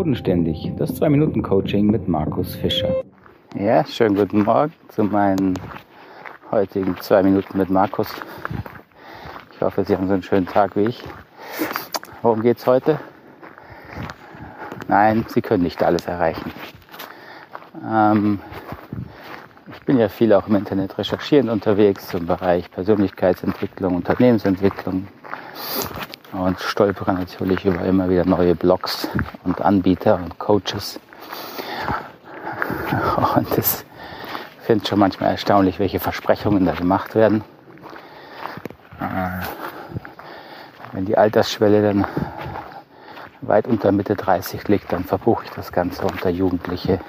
Bodenständig, das 2-Minuten-Coaching mit Markus Fischer. Ja, schönen guten Morgen zu meinen heutigen 2 Minuten mit Markus. Ich hoffe, Sie haben so einen schönen Tag wie ich. Worum geht es heute? Nein, Sie können nicht alles erreichen. Ähm, ich bin ja viel auch im Internet recherchieren unterwegs zum Bereich Persönlichkeitsentwicklung, Unternehmensentwicklung, und stolpere natürlich über immer wieder neue Blogs und Anbieter und Coaches. Und es finde schon manchmal erstaunlich, welche Versprechungen da gemacht werden. Äh, wenn die Altersschwelle dann weit unter Mitte 30 liegt, dann verbuche ich das Ganze unter jugendliche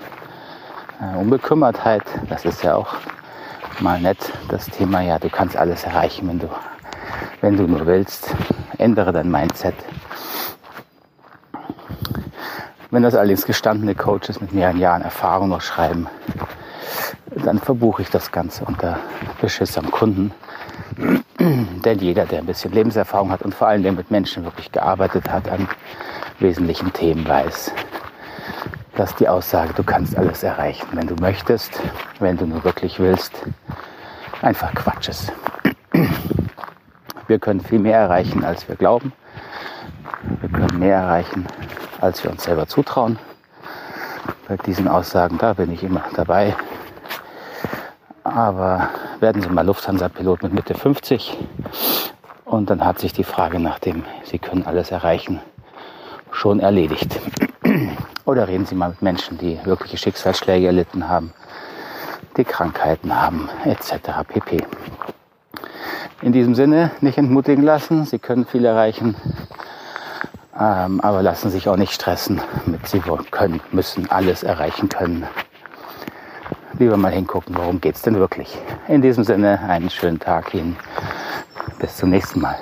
äh, Unbekümmertheit. Das ist ja auch mal nett, das Thema, ja, du kannst alles erreichen, wenn du, wenn du nur willst ändere dein Mindset. Wenn das allerdings gestandene Coaches mit mehreren Jahren Erfahrung noch schreiben, dann verbuche ich das Ganze unter Beschiss am Kunden. Denn jeder, der ein bisschen Lebenserfahrung hat und vor allem der mit Menschen wirklich gearbeitet hat an wesentlichen Themen, weiß, dass die Aussage, du kannst alles erreichen, wenn du möchtest, wenn du nur wirklich willst, einfach Quatsch ist. Wir können viel mehr erreichen, als wir glauben. Wir können mehr erreichen, als wir uns selber zutrauen. Bei diesen Aussagen, da bin ich immer dabei. Aber werden Sie mal Lufthansa-Pilot mit Mitte 50 und dann hat sich die Frage nach dem, Sie können alles erreichen, schon erledigt. Oder reden Sie mal mit Menschen, die wirkliche Schicksalsschläge erlitten haben, die Krankheiten haben, etc. pp. In diesem Sinne nicht entmutigen lassen. Sie können viel erreichen, ähm, aber lassen sich auch nicht stressen mit Sie können, müssen alles erreichen können. Lieber mal hingucken, worum geht es denn wirklich. In diesem Sinne einen schönen Tag Ihnen. Bis zum nächsten Mal.